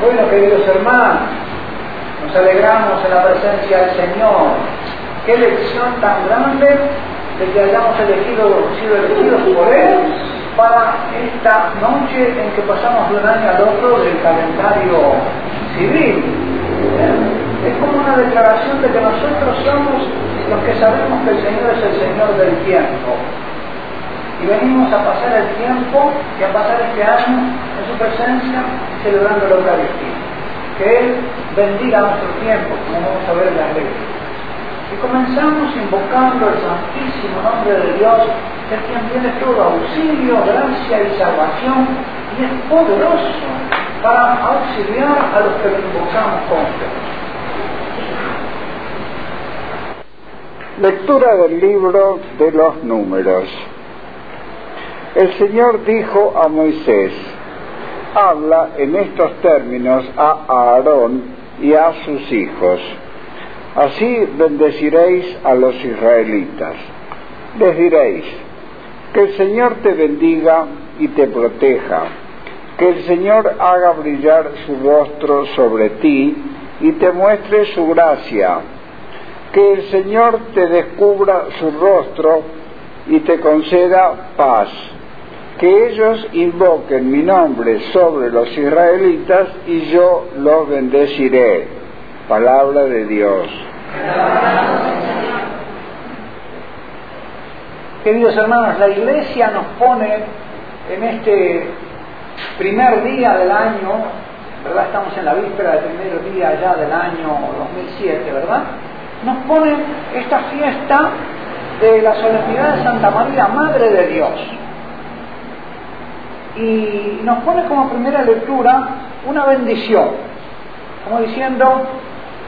Bueno, queridos hermanos, nos alegramos en la presencia del Señor. Qué lección tan grande de que hayamos elegido, sido elegidos por Él para esta noche en que pasamos de un año al otro del calendario civil. Es como una declaración de que nosotros somos los que sabemos que el Señor es el Señor del tiempo. Y venimos a pasar el tiempo y a pasar este año en su presencia celebrando la Eucaristía. Que Él bendiga nuestro tiempo, como vamos a ver en la leyes. Y comenzamos invocando el santísimo nombre de Dios, es quien tiene todo auxilio, gracia y salvación, y es poderoso para auxiliar a los que lo invocamos con fe. Lectura del libro de los números. El Señor dijo a Moisés, habla en estos términos a Aarón y a sus hijos. Así bendeciréis a los israelitas. Les diréis, que el Señor te bendiga y te proteja, que el Señor haga brillar su rostro sobre ti y te muestre su gracia, que el Señor te descubra su rostro y te conceda paz, que ellos invoquen mi nombre sobre los israelitas y yo los bendeciré Palabra de Dios. Queridos hermanos, la iglesia nos pone en este primer día del año, ¿verdad? Estamos en la víspera del primer día ya del año 2007, ¿verdad? Nos pone esta fiesta de la solemnidad de Santa María, Madre de Dios. Y nos pone como primera lectura una bendición, como diciendo,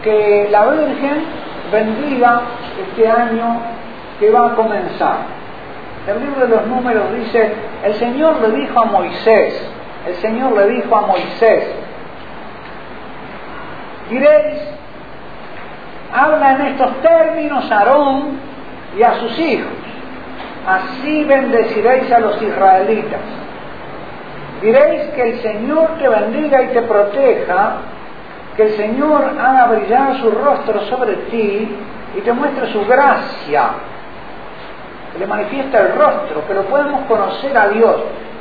que la Virgen bendiga este año que va a comenzar. El libro de los números dice, el Señor le dijo a Moisés, el Señor le dijo a Moisés, diréis, habla en estos términos a Aarón y a sus hijos, así bendeciréis a los israelitas. Diréis que el Señor te bendiga y te proteja, que el Señor haga brillar su rostro sobre ti y te muestre su gracia, que le manifiesta el rostro, que lo podemos conocer a Dios.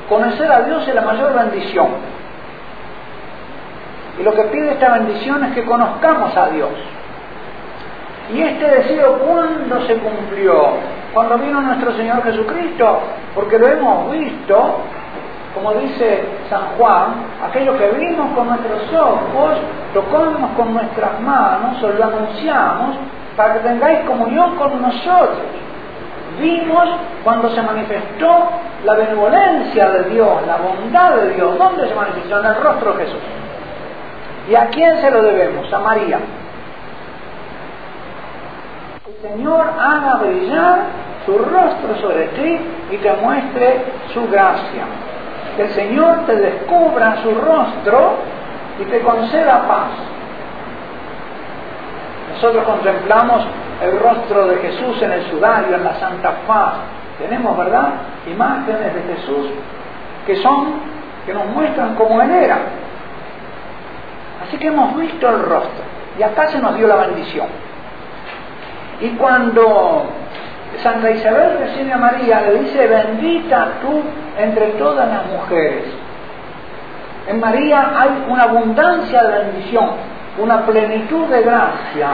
Conocer a Dios es la mayor bendición. Y lo que pide esta bendición es que conozcamos a Dios. Y este deseo, ¿cuándo se cumplió? Cuando vino nuestro Señor Jesucristo, porque lo hemos visto como dice San Juan, aquello que vimos con nuestros ojos, tocamos con nuestras manos o lo anunciamos para que tengáis comunión con nosotros. Vimos cuando se manifestó la benevolencia de Dios, la bondad de Dios. ¿Dónde se manifestó? En el rostro de Jesús. ¿Y a quién se lo debemos? A María. El Señor haga brillar su rostro sobre ti y te muestre su gracia que el Señor te descubra su rostro y te conceda paz. Nosotros contemplamos el rostro de Jesús en el sudario, en la Santa Faz. Tenemos, ¿verdad?, imágenes de Jesús que son, que nos muestran cómo Él era. Así que hemos visto el rostro y acá se nos dio la bendición. Y cuando Santa Isabel recibe a María, le dice, bendita tú entre todas las mujeres. En María hay una abundancia de bendición, una plenitud de gracia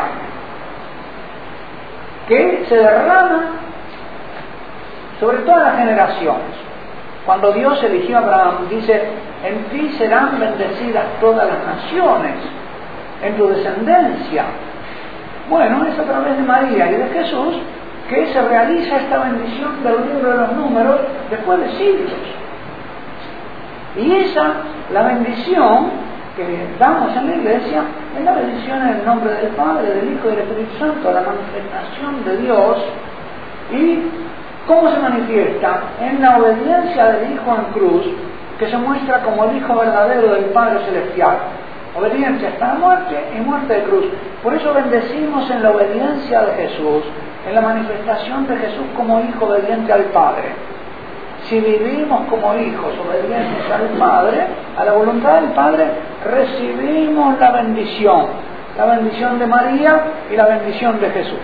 que se derrama sobre todas las generaciones. Cuando Dios eligió a Abraham, dice, en ti serán bendecidas todas las naciones, en tu descendencia. Bueno, es a través de María y de Jesús que se realiza esta bendición del libro de los números después de siglos. Y esa, la bendición que damos en la iglesia, es la bendición en el nombre del Padre, del Hijo y del Espíritu Santo, la manifestación de Dios. ¿Y cómo se manifiesta? En la obediencia del Hijo en cruz, que se muestra como el Hijo verdadero del Padre Celestial. Obediencia hasta la muerte y muerte de cruz. Por eso bendecimos en la obediencia de Jesús, en la manifestación de Jesús como Hijo obediente al Padre. si vivimos como hijos obedientes al Padre, a la voluntad del Padre, recibimos la bendición, la bendición de María y la bendición de Jesús.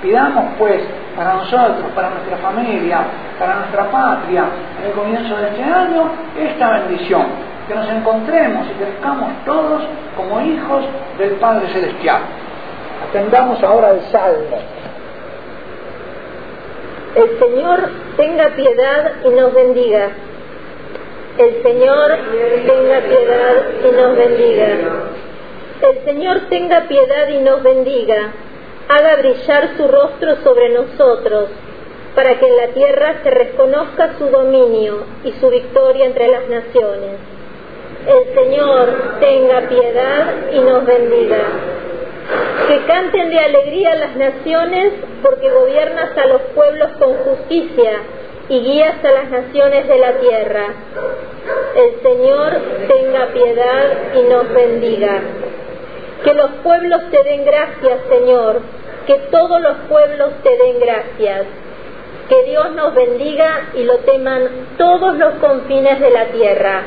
Pidamos pues para nosotros, para nuestra familia, para nuestra patria, en el comienzo de este año, esta bendición, que nos encontremos y crezcamos todos como hijos del Padre Celestial. Atendamos ahora el Salmo. El Señor tenga piedad y nos bendiga. El Señor tenga piedad y nos bendiga. El Señor tenga piedad y nos bendiga. Haga brillar su rostro sobre nosotros, para que en la tierra se reconozca su dominio y su victoria entre las naciones. El Señor tenga piedad y nos bendiga. Que canten de alegría las naciones, porque gobiernas a los pueblos con justicia y guías a las naciones de la tierra. El Señor tenga piedad y nos bendiga. Que los pueblos te den gracias, Señor, que todos los pueblos te den gracias. Que Dios nos bendiga y lo teman todos los confines de la tierra.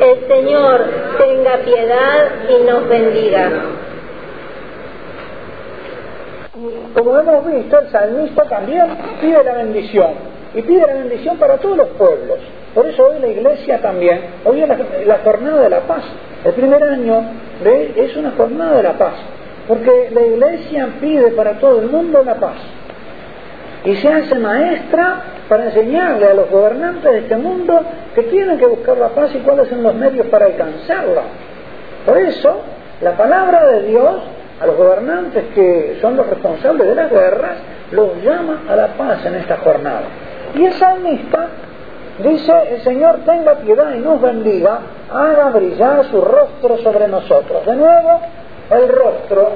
El Señor tenga piedad y nos bendiga. Como hemos visto, el salmista también pide la bendición y pide la bendición para todos los pueblos. Por eso hoy la iglesia también, hoy es la, jornada de la paz. El primer año de, es una jornada de la paz, porque la iglesia pide para todo el mundo la paz. Y se hace maestra para enseñarle a los gobernantes de este mundo que tienen que buscar la paz y cuáles son los medios para alcanzarla. Por eso, la palabra de Dios a los gobernantes que son los responsables de las guerras, los llama a la paz en esta jornada. Y el salmista dice, el Señor tenga piedad y nos bendiga, haga brillar su rostro sobre nosotros. De nuevo, el rostro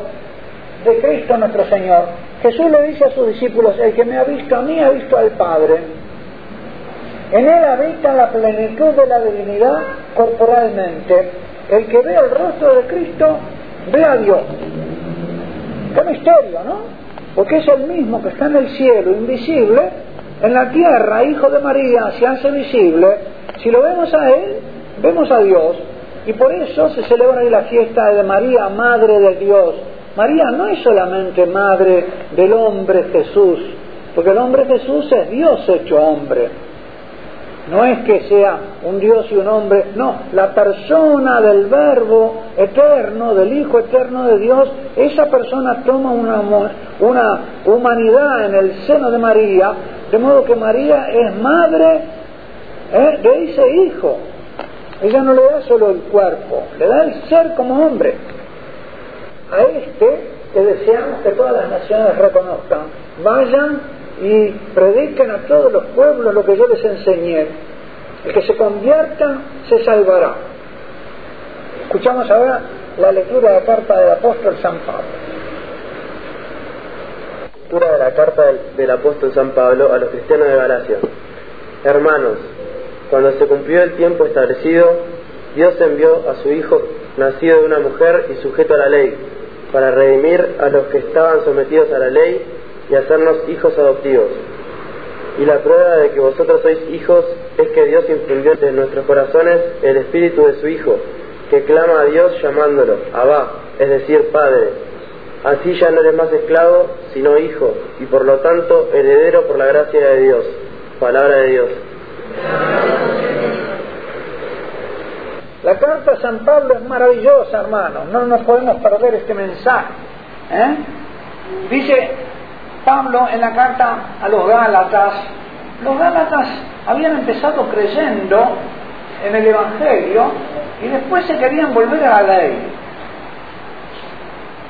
de Cristo nuestro Señor. Jesús le dice a sus discípulos, el que me ha visto a mí ha visto al Padre. En él habita la plenitud de la divinidad corporalmente. El que ve el rostro de Cristo ve a Dios. Qué misterio, ¿no? Porque es el mismo que está en el cielo, invisible, en la tierra, hijo de María, se hace visible. Si lo vemos a Él, vemos a Dios. Y por eso se celebra hoy la fiesta de María, Madre de Dios. María no es solamente madre del hombre Jesús, porque el hombre Jesús es Dios hecho hombre. No es que sea un Dios y un hombre, no, la persona del verbo eterno, del Hijo eterno de Dios, esa persona toma una, una humanidad en el seno de María, de modo que María es madre ¿eh? de ese Hijo. Ella no le da solo el cuerpo, le da el ser como hombre. A este que deseamos que todas las naciones reconozcan, vayan y prediquen a todos los pueblos lo que yo les enseñé. El que se convierta se salvará. Escuchamos ahora la lectura de la carta del apóstol San Pablo. Lectura de la carta del, apóstol San Pablo a los cristianos de Galacia. Hermanos, cuando se cumplió el tiempo establecido, Dios envió a su Hijo, nacido de una mujer y sujeto a la ley, para redimir a los que estaban sometidos a la ley y hacernos hijos adoptivos. Y la prueba de que vosotros sois hijos es que Dios infundió en nuestros corazones el espíritu de su Hijo, que clama a Dios llamándolo, Abba, es decir, Padre. Así ya no eres más esclavo, sino hijo, y por lo tanto heredero por la gracia de Dios. Palabra de Dios. La carta de San Pablo es maravillosa, hermano. No nos podemos perder este mensaje. ¿eh? Dice, Pablo en la carta a los Gálatas, los Gálatas habían empezado creyendo en el Evangelio y después se querían volver a la ley.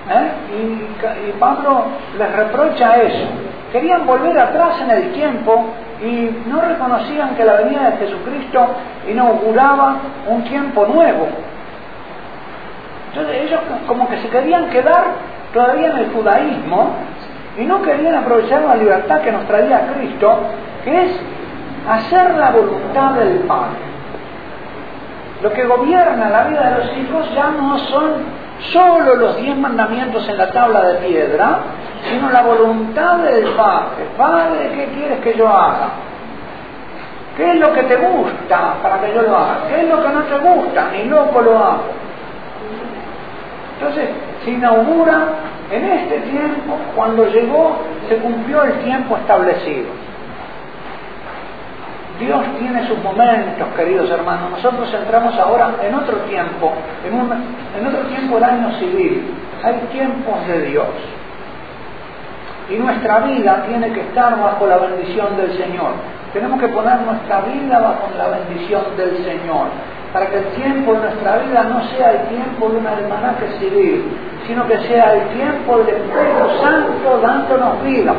¿Eh? Y, y, Pablo les reprocha eso. Querían volver atrás en el tiempo y no reconocían que la venida de Jesucristo inauguraba un tiempo nuevo. Entonces ellos como que se querían quedar todavía en el judaísmo y no querían aprovechar la libertad que nos traía Cristo, que es hacer la voluntad del Padre. Lo que gobierna la vida de los hijos ya no son solo los diez mandamientos en la tabla de piedra, sino la voluntad del Padre. Padre, ¿qué quieres que yo haga? ¿Qué es lo que te gusta para que yo lo haga? ¿Qué es lo que no te gusta? Ni loco lo hago. Entonces, se inaugura en este tiempo, cuando llegó, se cumplió el tiempo establecido. Dios tiene sus momentos, queridos hermanos. Nosotros entramos ahora en otro tiempo, en, un, en otro tiempo del año civil. Hay tiempos de Dios. Y nuestra vida tiene que estar bajo la bendición del Señor. Tenemos que poner nuestra vida bajo la bendición del Señor, para que el tiempo de nuestra vida no sea el tiempo de un almanaque civil, sino que sea el tiempo del Espíritu Santo dándonos vida.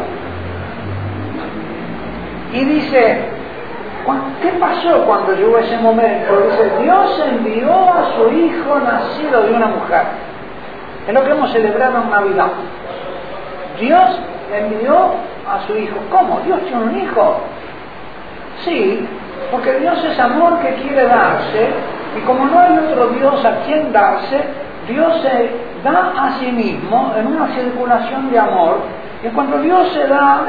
Y dice, ¿qué pasó cuando llegó ese momento? Dice, Dios envió a su Hijo nacido de una mujer. Es lo que hemos celebrado en Navidad. Dios envió a su Hijo. ¿Cómo? ¿Dios tiene un Hijo? Sí, porque Dios es amor que quiere darse y como no hay otro Dios a quien darse, Dios se da a sí mismo en una circulación de amor y cuando Dios se da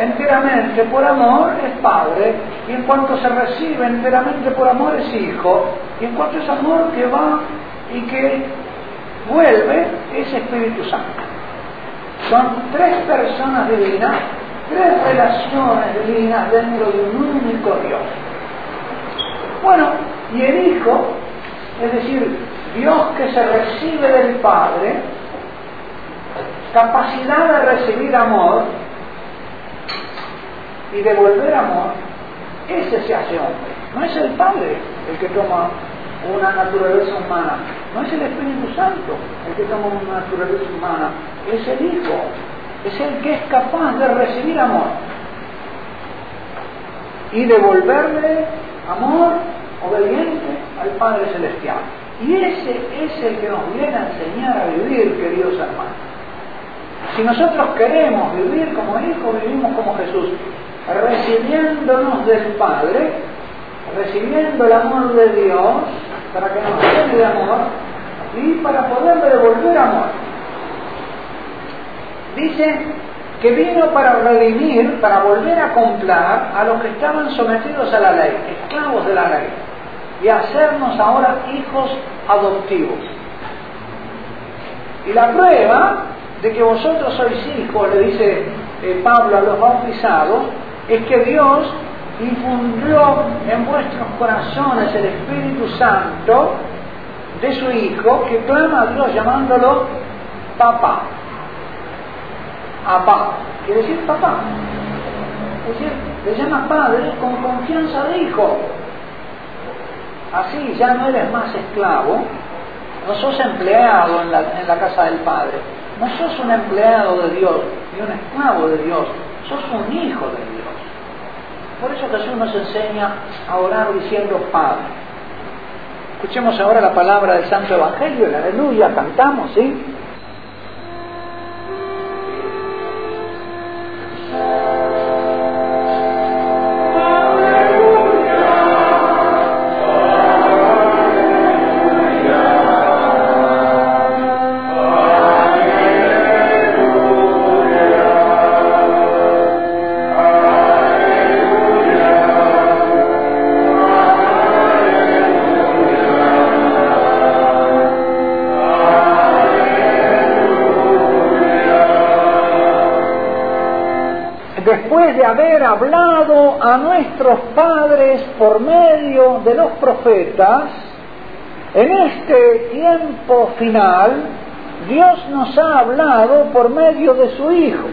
enteramente por amor es Padre y en cuanto se recibe enteramente por amor es Hijo y en cuanto es amor que va y que vuelve es Espíritu Santo. Son tres personas divinas tres relaciones divinas dentro de un único Dios. Bueno, y el Hijo, es decir, Dios que se recibe del Padre, capacidad de recibir amor y devolver amor, ese se hace hombre. No es el Padre el que toma una naturaleza humana, no es el Espíritu Santo el que toma una naturaleza humana, es el Hijo es el que es capaz de recibir amor y devolverle amor obediente al Padre Celestial. Y ese es el que nos viene a enseñar a vivir, queridos hermanos. Si nosotros queremos vivir como hijos, vivimos como Jesús, recibiéndonos del Padre, recibiendo el amor de Dios, para que nos llene de amor, y para poderle devolver amor. Dice que vino para redimir, para volver a comprar a los que estaban sometidos a la ley, esclavos de la ley, y hacernos ahora hijos adoptivos. Y la prueba de que vosotros sois hijos, le dice eh, Pablo a los bautizados, es que Dios infundió en vuestros corazones el Espíritu Santo de su Hijo, que clama a Dios llamándolo papá. Abba, quiere decir papá. Es decir, le llama padre con confianza de hijo. Así ya no eres más esclavo, no sos empleado en la, en la casa del Padre, no sos un empleado de Dios ni un esclavo de Dios, sos un hijo de Dios. Por eso Jesús nos enseña a orar diciendo Padre. Escuchemos ahora la palabra del Santo Evangelio, el aleluya, cantamos, ¿sí? De haber hablado a nuestros padres por medio de los profetas, en este tiempo final, Dios nos ha hablado por medio de su Hijo.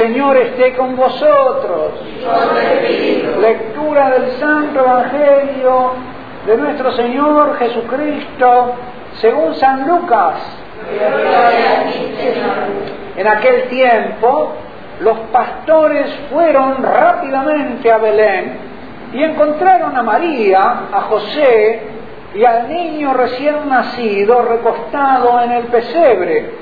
Señor esté con vosotros. Lectura del Santo Evangelio de nuestro Señor Jesucristo según San Lucas. En aquel tiempo los pastores fueron rápidamente a Belén y encontraron a María, a José y al niño recién nacido recostado en el pesebre.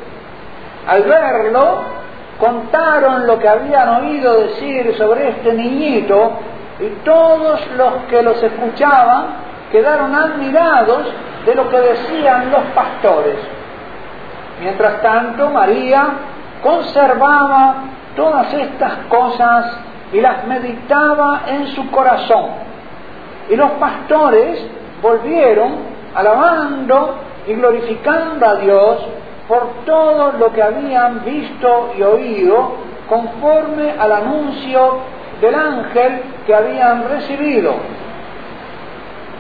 Al verlo, contaron lo que habían oído decir sobre este niñito y todos los que los escuchaban quedaron admirados de lo que decían los pastores. Mientras tanto, María conservaba todas estas cosas y las meditaba en su corazón. Y los pastores volvieron alabando y glorificando a Dios por todo lo que habían visto y oído conforme al anuncio del ángel que habían recibido.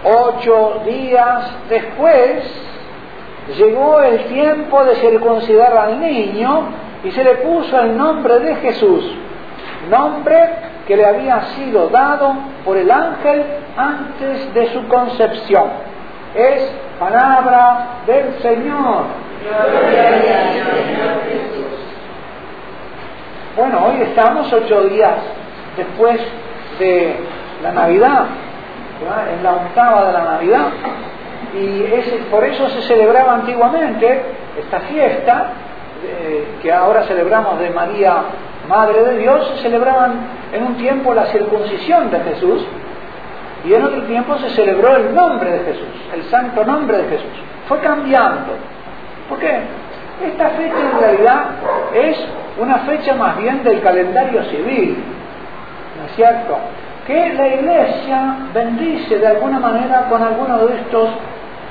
Ocho días después llegó el tiempo de circuncidar al niño y se le puso el nombre de Jesús, nombre que le había sido dado por el ángel antes de su concepción. Es palabra del Señor. Bueno, hoy estamos ocho días después de la Navidad, en la octava de la Navidad, y por eso se celebraba antiguamente esta fiesta, eh, que ahora celebramos de María, Madre de Dios, se celebraban en un tiempo la circuncisión de Jesús, y en otro tiempo se celebró el nombre de Jesús, el santo nombre de Jesús. Fue cambiando. ¿Por qué? Esta fecha en realidad es una fecha más bien del calendario civil, ¿no es cierto? Que la Iglesia bendice de alguna manera con alguno de estos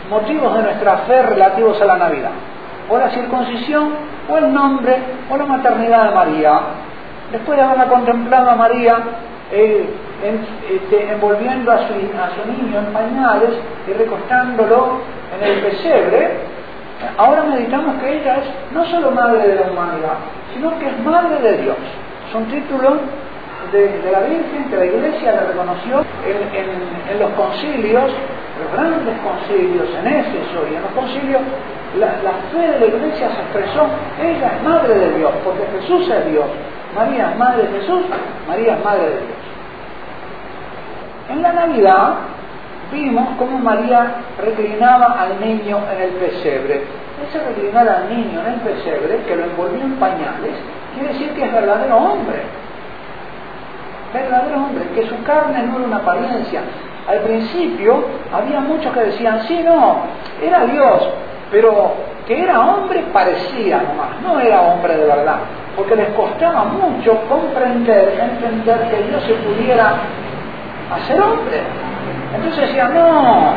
motivos de nuestra fe relativos a la Navidad. O la circuncisión, o el nombre, o la maternidad de María. Después de haberla contemplado a María este, envolviendo a su, a su niño en pañales y recostándolo en el pesebre, ahora meditamos que ella es no solo madre de la humanidad, sino que es madre de Dios. Es un título de, la Virgen que la Iglesia le reconoció en, los concilios, los grandes concilios en Éfeso y en los concilios, la, la, fe de la Iglesia se expresó, ella es madre de Dios, porque Jesús es Dios. María es madre de Jesús, María es madre de Dios. En la Navidad vimos cómo María reclinaba al niño en el pesebre. Ese reclinar al niño en el pesebre, que lo envolvió en pañales, quiere decir que es verdadero hombre. Verdadero hombre, que su carne no era una apariencia. Al principio había muchos que decían, sí, no, era Dios, pero que era hombre parecía nomás, no era hombre de verdad, porque les costaba mucho comprender, entender que Dios se pudiera hacer hombre. Entonces decían, no,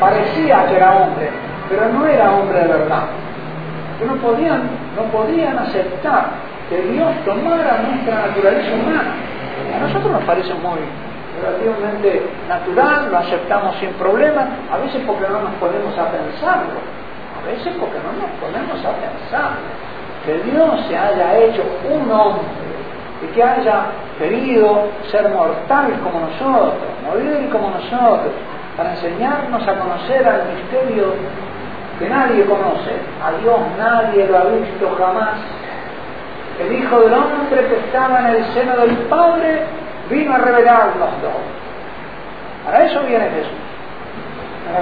parecía que era hombre, pero no era hombre de verdad. No podían, no podían aceptar que Dios tomara nuestra naturaleza humana. A nosotros nos parece muy relativamente natural, lo aceptamos sin problema, a veces porque no nos ponemos a pensarlo, a veces porque no nos ponemos a pensarlo. Que Dios se haya hecho un hombre y que haya querido ser mortal como nosotros, morir como nosotros, para enseñarnos a conocer al misterio que nadie conoce. A Dios nadie lo ha visto jamás. El Hijo del Hombre que estaba en el seno del Padre vino a revelar los dos. Para eso viene Jesús.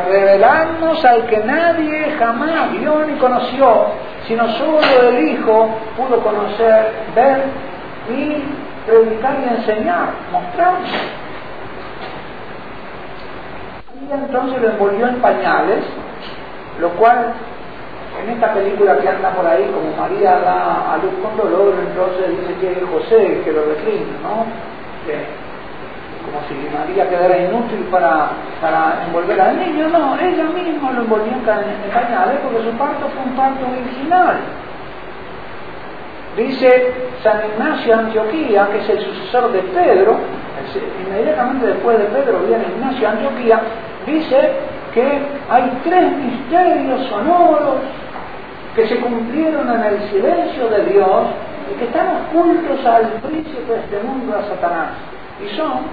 Revelarnos al que nadie jamás vio ni conoció, sino solo el Hijo pudo conocer, ver y predicar y enseñar, mostrar. Y entonces lo envolvió en pañales, lo cual en esta película que anda por ahí, como María da a luz con dolor, entonces dice que es José que lo reclina, ¿no? como si María quedara inútil para, para envolver al niño, no, ella misma lo envolvió en pañales porque su parto fue un parto original. Dice San Ignacio de Antioquía, que es el sucesor de Pedro, inmediatamente después de Pedro viene Ignacio de Antioquía, dice que hay tres misterios sonoros que se cumplieron en el silencio de Dios y que están ocultos al príncipe de este mundo, a Satanás. Y son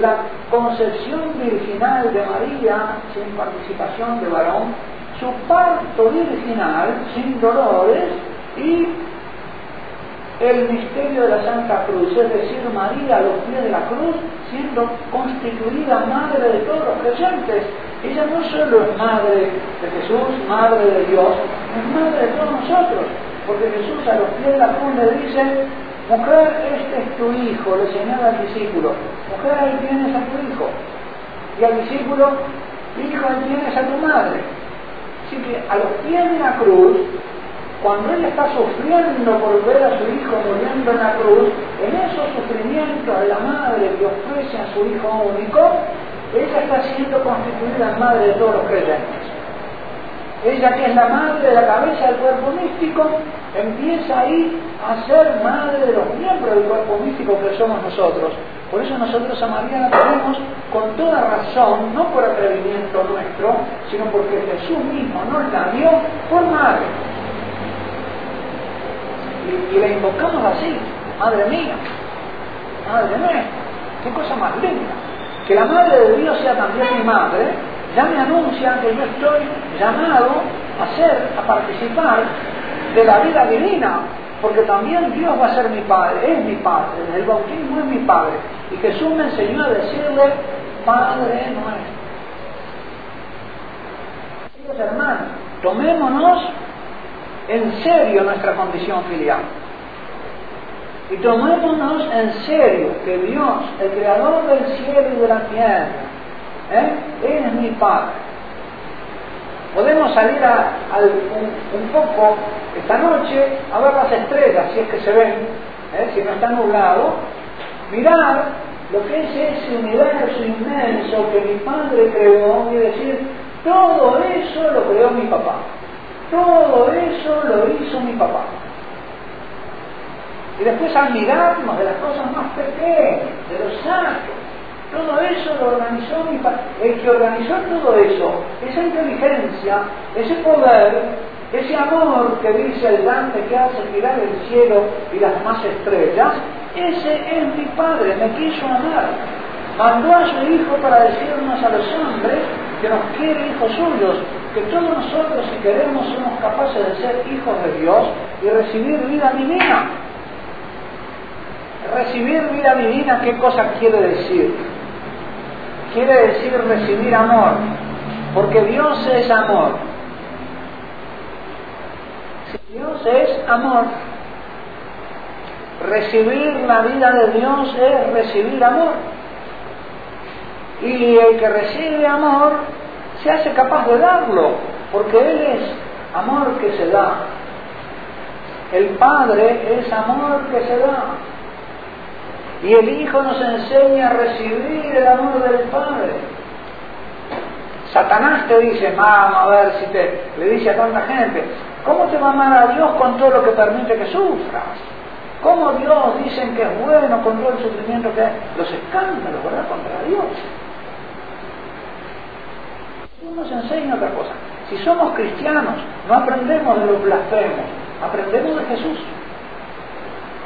la concepción virginal de María sin participación de varón, su parto virginal sin dolores y el misterio de la Santa Cruz, es decir, María a los pies de la cruz, siendo constituida madre de todos los creyentes. Ella no solo es madre de Jesús, madre de Dios, es madre de todos nosotros, porque Jesús a los pies de la cruz le dice, mujer, este es tu hijo, le señala al discípulo, mujer, ahí tienes a tu hijo. Y al discípulo, hijo, ahí tienes a tu madre. Así que a los pies de la cruz, cuando ella está sufriendo por ver a su hijo muriendo en la cruz, en esos sufrimientos de la madre que ofrece a su hijo único, ella está siendo constituida madre de todos los creyentes. Ella que es la madre de la cabeza del cuerpo místico, empieza ahí a ser madre de los miembros del cuerpo místico que somos nosotros. Por eso nosotros a María la tenemos con toda razón, no por atrevimiento nuestro, sino porque Jesús mismo nos la dio por madre. Y, la invocamos así, Madre mía, Madre mía, qué cosa más linda. Que la Madre de Dios sea también mi madre, ya me anuncia que yo estoy llamado a ser, a participar de la vida divina, porque también Dios va a ser mi Padre, es mi Padre, el bautismo es mi Padre. Y Jesús me enseñó a decirle, Padre nuestro. Queridos hermanos, tomémonos en serio nuestra condición filial. Y tomémonos en serio que Dios, el creador del cielo y de la tierra, ¿eh? es mi Padre. Podemos salir a, un, poco esta noche a ver las estrellas, si es que se ven, ¿eh? si no está nublado, mirar lo que es ese universo inmenso que mi Padre creó y decir, todo eso lo creó mi papá. Todo eso lo hizo mi papá. Y después admirarnos de las cosas más pequeñas, de los santos. Todo eso lo organizó mi padre. El que organizó todo eso, esa inteligencia, ese poder, ese amor que dice el Dante que hace girar el cielo y las demás estrellas, ese es mi Padre, me quiso amar. Mandó a su Hijo para decirnos a los hombres que nos quiere hijos suyos, que todos nosotros si queremos somos capaces de ser hijos de Dios y recibir vida divina. Recibir vida divina, ¿qué cosa quiere decir? Quiere decir recibir amor, porque Dios es amor. Si Dios es amor, recibir la vida de Dios es recibir amor. Y el que recibe amor se hace capaz de darlo, porque Él es amor que se da. El Padre es amor que se da. Y el Hijo nos enseña a recibir el amor del Padre. Satanás te dice, vamos a ver si te, le dice a tanta gente, ¿cómo te va a amar a Dios con todo lo que permite que sufras? ¿Cómo Dios dicen que es bueno con todo el sufrimiento que hay? Los escándalos, ¿verdad? Contra Dios. Nos enseña otra cosa. Si somos cristianos, no aprendemos de los blasfemos, aprendemos de Jesús.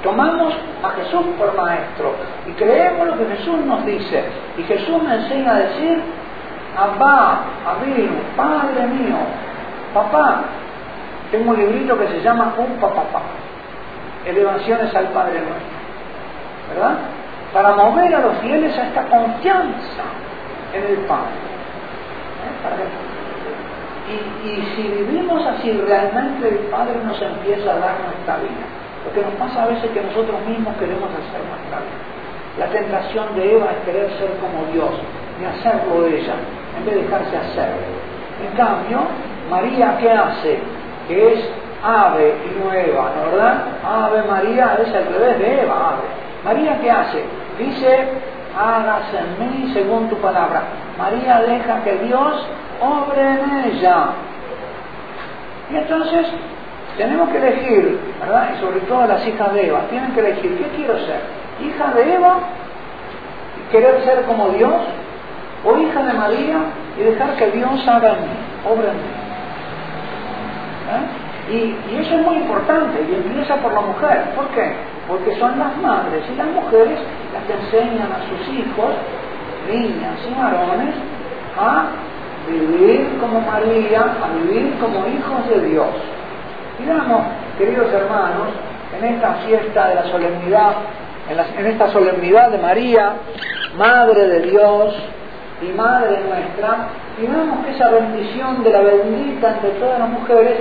Tomamos a Jesús por maestro y creemos lo que Jesús nos dice. Y Jesús me enseña a decir, Abba, Abinu, Padre mío, papá. Tengo un librito que se llama Un Papá. Elevaciones al Padre Nuestro. ¿Verdad? Para mover a los fieles a esta confianza en el Padre. Y, si vivimos así, realmente el Padre nos empieza a dar nuestra vida. Lo que nos pasa a veces es que nosotros mismos queremos hacer nuestra vida. La tentación de Eva es querer ser como Dios y hacerlo ella, en vez de dejarse hacer. En cambio, María, ¿qué hace? Que es ave y no Eva, ¿no verdad? Ave María es al revés de Eva, ave. María, ¿qué hace? Dice, hágase en mí según tu palabra. María deja que Dios obre en ella. Y entonces tenemos que elegir, ¿verdad? Y sobre todo las hijas de Eva, tienen que elegir, ¿qué quiero ser? ¿Hija de Eva querer ser como Dios? ¿O hija de María y dejar que Dios haga en mí, obra en mí? ¿Eh? Y, y, eso es muy importante y empieza por la mujer. ¿Por qué? Porque son las madres y las mujeres las que enseñan a sus hijos, niñas y varones, a vivir como María, a vivir como hijos de Dios. Digamos, queridos hermanos, en esta fiesta de la solemnidad, en, esta solemnidad de María, Madre de Dios y Madre nuestra, digamos que esa bendición de la bendita entre todas las mujeres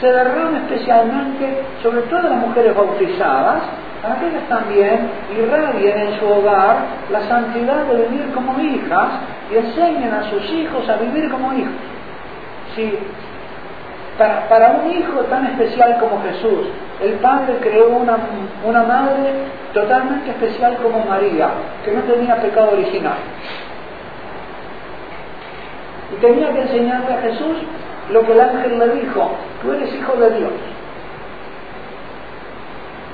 se derrama especialmente sobre todas las mujeres bautizadas para que ellas también irradien en su hogar la santidad de vivir como hijas y enseñen a sus hijos a vivir como hijos. Sí, para, para un hijo tan especial como Jesús, el Padre creó una, una madre totalmente especial como María, que no tenía pecado original. Y tenía que enseñarle a Jesús lo que el ángel le dijo, tú eres hijo de Dios.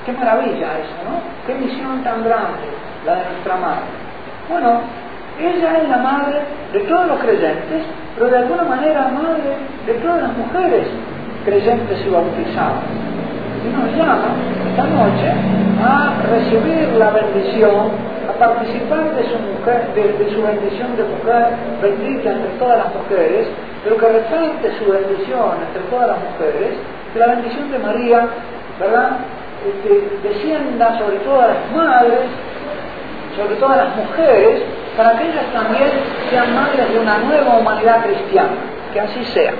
Qué maravilla eso, ¿no? Qué misión tan grande la de nuestra madre. Bueno, ella es la madre de todos los creyentes, pero de alguna manera madre de todas las mujeres creyentes y bautizadas. Y nos llama esta noche a recibir la bendición, a participar de su, mujer, de, su bendición de mujer bendita entre todas las mujeres, pero que reparte su bendición entre todas las mujeres, la bendición de María, ¿verdad? Descienda sobre todas las madres, sobre todas las mujeres, para que ellas también sean madres de una nueva humanidad cristiana. Que así sea.